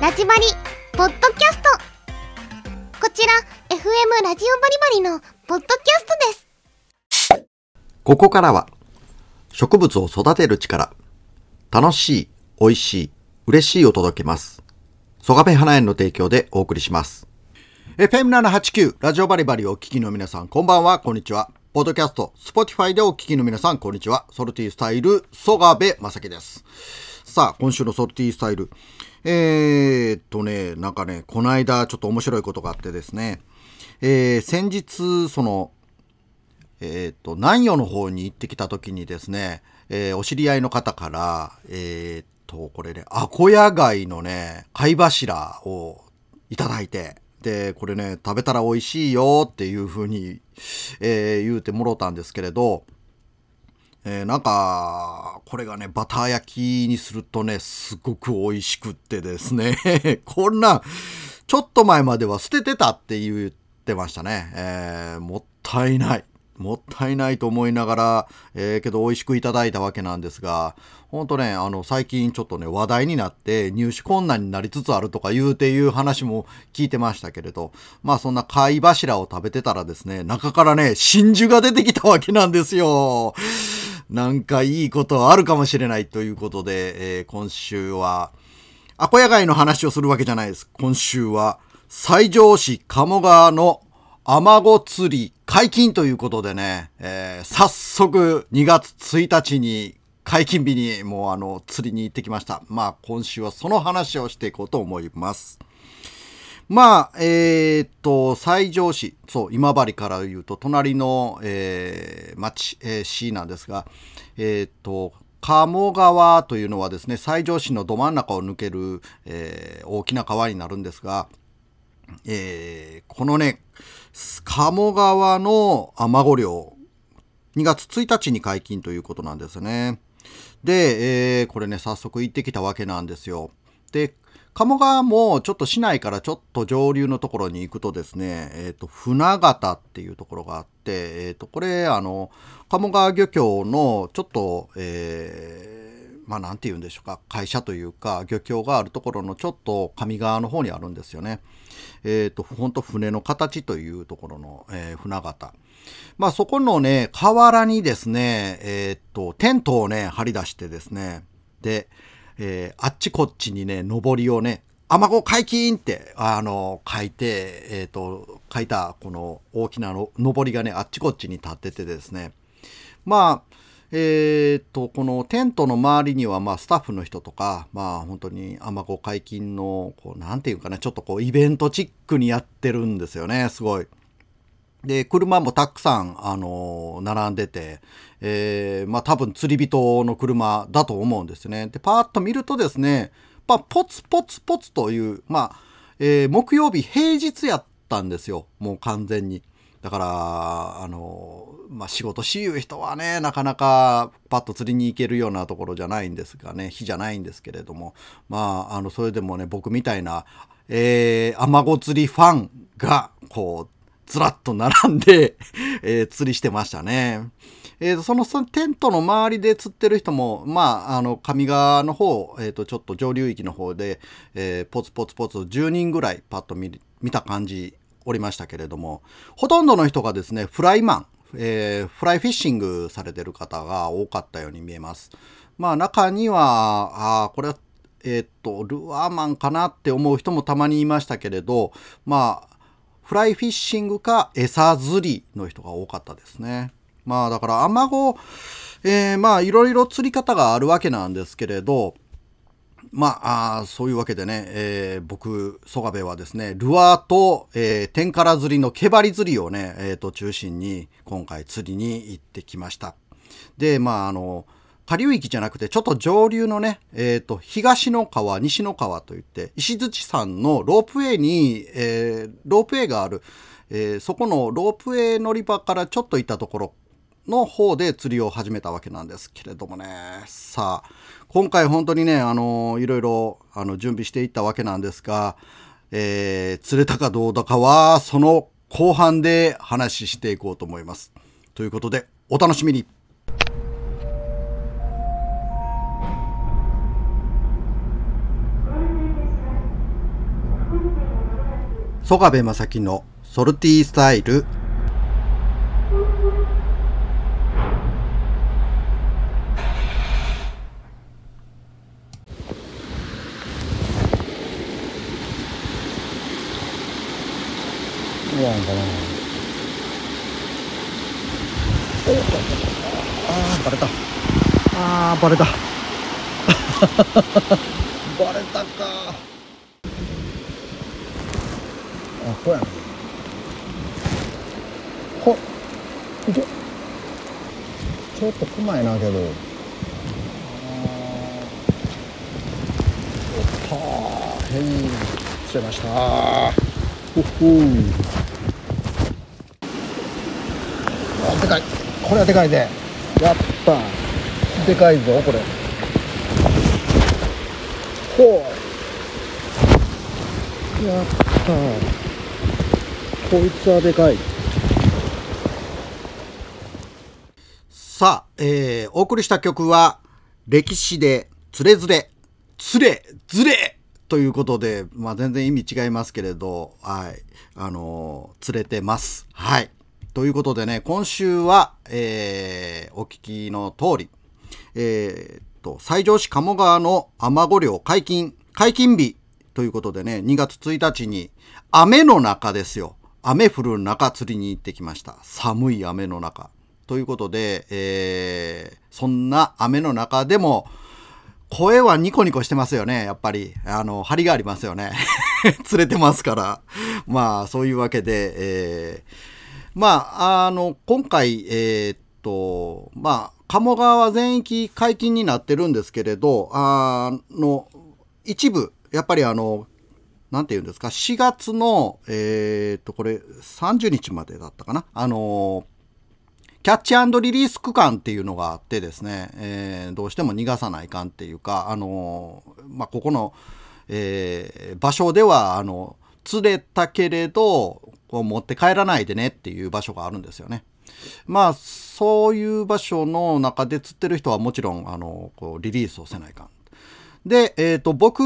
ラジバリポッドキャストこちら FM ラジオバリバリのポッドキャストですここからは、植物を育てる力、楽しい、美味しい、嬉しいを届けます。ソガベ花園の提供でお送りします。FM789 ラジオバリバリをお聞きの皆さん、こんばんは、こんにちは。ポッドキャスト、スポティファイでお聞きの皆さん、こんにちは。ソルティスタイル、ソガベまさきです。さあ、今週のソルティスタイル。えー、っとね、なんかね、この間ちょっと面白いことがあってですね、えー、先日、その、えっ、と、南予の方に行ってきた時にですね、えーお知り合いの方から、えっ、と、これね、アコヤ貝のね、貝柱をいただいて、で、これね、食べたら美味しいよっていう風に、えー言うてもろたんですけれど、えーなんか、これがね、バター焼きにするとね、すごく美味しくってですね、こんな、ちょっと前までは捨ててたって言ってましたね。えーもったいない。もったいないと思いながら、えーけど美味しくいただいたわけなんですが、ほんとね、あの、最近ちょっとね、話題になって入手困難になりつつあるとか言うていう話も聞いてましたけれど、まあそんな貝柱を食べてたらですね、中からね、真珠が出てきたわけなんですよ。なんかいいことあるかもしれないということで、えー今週は、アコヤ貝の話をするわけじゃないです。今週は、西条市鴨川のアマゴ釣り解禁ということでね、えー早速2月1日に解禁日にもうあの釣りに行ってきました。まあ今週はその話をしていこうと思います。まあ、えーっと、西条市、そう、今治から言うと、隣の、えー町、えー市なんですが、えーっと、鴨川というのはですね、西条市のど真ん中を抜ける、えー大きな川になるんですが、えーこのね、鴨川のアマゴ漁、2月1日に解禁ということなんですね。で、えーこれね、早速行ってきたわけなんですよ。で、鴨川もちょっと市内からちょっと上流のところに行くとですね、えっ、と、船形っていうところがあって、えっ、と、これ、あの、鴨川漁協のちょっと、えーまあ、なんて言うんでしょうか、会社というか、漁協があるところのちょっと上側の方にあるんですよね。えっ、と、ほんと船の形というところの、えー船形。まあそこのね、河原にですね、えーと、テントをね、張り出してですね、で、えーあっちこっちにね、上りをね、アマゴ解禁って、あの、書いて、えーっと、書いた、この大きなの上りがね、あっちこっちに立っててですね、まあ、えーと、このテントの周りには、まあ、スタッフの人とか、まあ、本当にアマゴ解禁の、こう、なんていうかな、ちょっとこう、イベントチックにやってるんですよね、すごい。で、車もたくさん、あの並んでて、えーまあ多分釣り人の車だと思うんですね。で、パーッと見るとですね、まあ、ポツポツポツという、まあ、えー木曜日平日やったんですよ。もう完全に。だから、あのまあ、仕事しゆう人はね、なかなかパッと釣りに行けるようなところじゃないんですがね、日じゃないんですけれども、まあ、あの、それでもね、僕みたいな、えー、アマゴ釣りファンが、こう、ずらっと並んで、えー釣りしてましたね。えーそのそのテントの周りで釣ってる人も、まあ、あの、上側の方、えーと、ちょっと上流域の方で、えーポツポツポツ10人ぐらいパッと見見た感じおりましたけれども、ほとんどの人がですね、フライマン、えーフライフィッシングされてる方が多かったように見えます。まあ、中には、あーこれはえーっと、ルアーマンかなって思う人もたまにいましたけれど、まあ、フライフィッシングか餌釣りの人が多かったですね。まあだからアマゴ、えーまあいろいろ釣り方があるわけなんですけれど、まあ、そういうわけでね、えー僕、曽我部はですね、ルアーと、えー天から釣りの毛針釣りをね、えーと、中心に今回釣りに行ってきました。で、まあ、あの、下流域じゃなくて、ちょっと上流のね、えっ、と、東の川、西の川といって、石槌山のロープウェイに、えーロープウェイがある、えーそこのロープウェイ乗り場からちょっと行ったところの方で釣りを始めたわけなんですけれどもね、さあ、今回本当にね、あの、いろいろ、あの、準備していったわけなんですが、えー釣れたかどうだかは、その後半で話していこうと思います。ということで、お楽しみに。曽我部正樹のソルティースタイルいやんかな。ああバレた。ああバレた。バレたか。あこうやな。ほ。いけ。ちょっとくまいなけど。あーおっぱーへい釣れました。ほっほーあでかい。これはでかいねやったでかいぞこれ。ほう。やったこいつはでかい。さあ、えー、お送りした曲は、歴史で、つれずれ、つれ、ずれということで、まあ全然意味違いますけれど、はい、あのー、釣れてます。はい。ということでね、今週は、えー、お聞きの通り、えー、っと、西条市鴨川の雨御漁解禁、解禁日ということでね、2月1日に、雨の中ですよ。雨降る中釣りに行ってきました。寒い雨の中。ということで、えー、そんな雨の中でも、声はニコニコしてますよね、やっぱり。あの、張りがありますよね。釣れてますから。まあ、そういうわけで、えー、まあ、あの、今回、えー、っと、まあ、鴨川全域解禁になってるんですけれど、あの、一部、やっぱりあの、なんて言うんですか、4月の、えー、っと、これ、30日までだったかな？あの、キャッチリリース区間っていうのがあってですね、えー、どうしても逃がさないかんっていうか、あのまあ、ここの、えー、場所では、あの、釣れたけれど、こう持って帰らないでねっていう場所があるんですよね。まあ、そういう場所の中で釣ってる人はもちろん、あの、こうリリースをせないかん。で、えっ、ー、と、僕、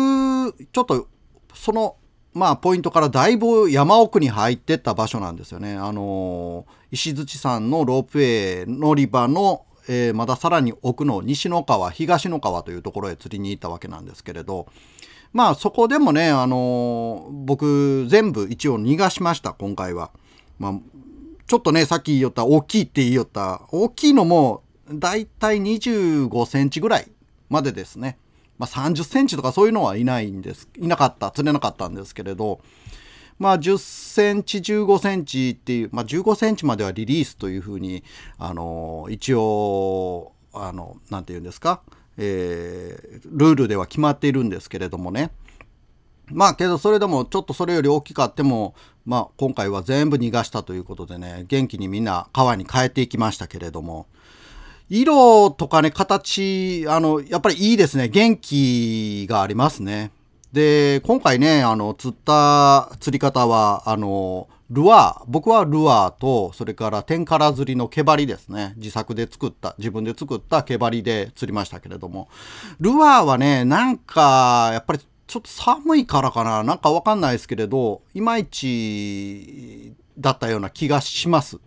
ちょっと、その、まあ、ポイントからだいぶ山奥に入ってった場所なんですよね。あの、石槌山のロープウェイ乗り場の、えー、まださらに奥の西の川、東の川というところへ釣りに行ったわけなんですけれど、まあそこでもね、あの僕全部一応逃がしました、今回は。まあ、ちょっとね、さっき言った大きいって言いよった、大きいのもだいたい25センチぐらいまでですね。まあ30センチとかそういうのはいないんです、いなかった、釣れなかったんですけれど、まあ10センチ、15センチっていう、まあ15センチまではリリースというふうに、あの一応、あの、なんて言うんですか、えー、ルールでは決まっているんですけれどもね。まあけどそれでもちょっとそれより大きかっても、まあ今回は全部逃がしたということでね、元気にみんな川に変えていきましたけれども、色とかね、形、あの、やっぱりいいですね。元気がありますね。で、今回ね、あの、釣った釣り方は、あの、ルアー、僕はルアーと、それから天から釣りの毛針ですね。自作で作った、自分で作った毛針で釣りましたけれども。ルアーはね、なんか、やっぱりちょっと寒いからかな。なんかわかんないですけれど、いまいちだったような気がします。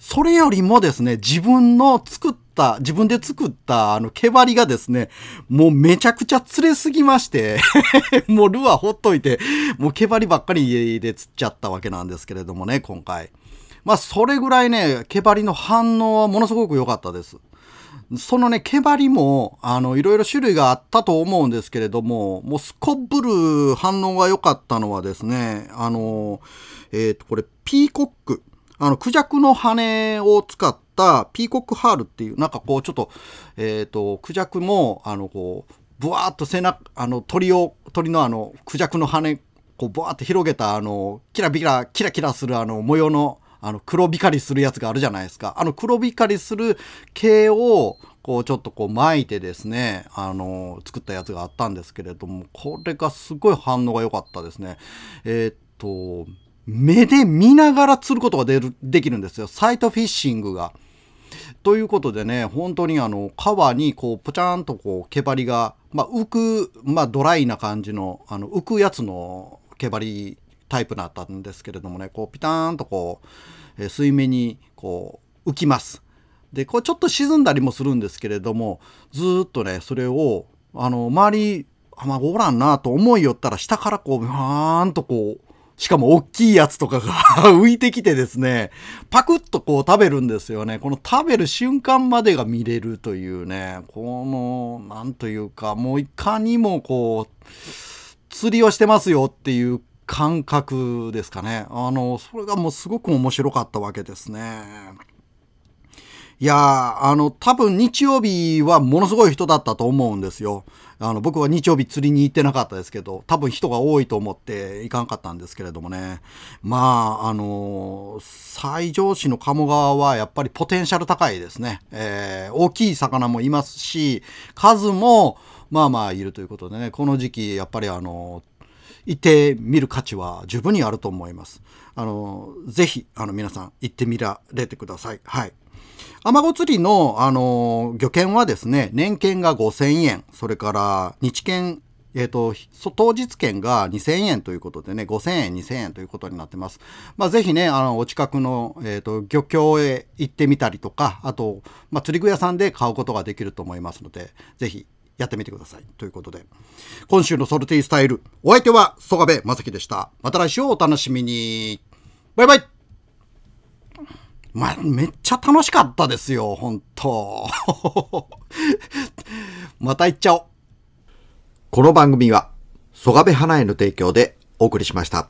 それよりもですね、自分の作った、自分で作ったあの毛針がですね、もうめちゃくちゃ釣れすぎまして、もうルアーほっといて、もう毛針ばっかり家で釣っちゃったわけなんですけれどもね、今回。まあそれぐらいね、毛針の反応はものすごく良かったです。そのね、毛針も、あの、いろいろ種類があったと思うんですけれども、もうすこぶる反応が良かったのはですね、あの、えっ、ー、と、これ、ピーコック。あの、クジャクの羽を使ったピーコックハールっていう、なんかこう、ちょっと、えっ、ー、と、クジャクも、あの、こう、ブワーっと背中、あの、鳥を、鳥のあの、クジャクの羽、こう、ブワーって広げた、あの、キラビラ、キラキラするあの、模様の、あの、黒光りするやつがあるじゃないですか。あの、黒光りする毛を、こう、ちょっとこう巻いてですね、あの、作ったやつがあったんですけれども、これがすごい反応が良かったですね。えー、っと、目で見ながら釣ることがでるできるんですよ。サイトフィッシングが。ということでね、本当にあの、川にこう、ぽちゃんとこう、毛針が、まあ、浮く、まあ、ドライな感じの、あの、浮くやつの毛針タイプだったんですけれどもね、こうピターンとこう、水面にこう浮きます。で、こうちょっと沈んだりもするんですけれども、ずっとね、それを、あの、周り、あ、まあ、おらんなと思いよったら、下からこう、はーんとこう、しかも大きいやつとかが 浮いてきてですね、パクッとこう食べるんですよね。この食べる瞬間までが見れるというね、この、なんというか、もういかにもこう、釣りをしてますよっていう感覚ですかね。あの、それがもうすごく面白かったわけですね。いやー、あの、多分日曜日はものすごい人だったと思うんですよ。あの、僕は日曜日釣りに行ってなかったですけど、多分人が多いと思って行かんかったんですけれどもね。まあ、あの西条市の鴨川はやっぱりポテンシャル高いですね。えー大きい魚もいますし、数も、まあまあいるということでね、この時期、やっぱりあの行ってみる価値は十分にあると思います。あの、ぜひ、あの、皆さん行ってみられてください。はい。アマゴ釣りの、あの、漁券はですね、年券が5000円、それから日券、えっ、と、当日券が2000円ということでね、5000円、2000円ということになってます。まあ、ぜひね、あの、お近くの、えっ、と、漁協へ行ってみたりとか、あと、まあ、釣り具屋さんで買うことができると思いますので、ぜひ、やってみてください。ということで、今週のソルティスタイル、お相手は曽我部正樹でした。また来週お楽しみに。バイバイまあ、めっちゃ楽しかったですよ、本当 また行っちゃおう。この番組は、蘇我部花への提供でお送りしました。